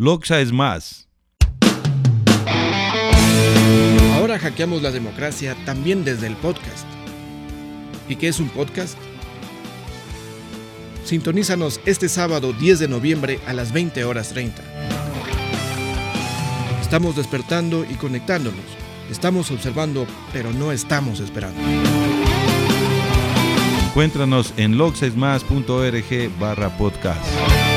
Loxa es más. Ahora hackeamos la democracia también desde el podcast. ¿Y qué es un podcast? Sintonízanos este sábado 10 de noviembre a las 20 horas 30. Estamos despertando y conectándonos. Estamos observando, pero no estamos esperando. Encuéntranos en loxesmas.org barra podcast.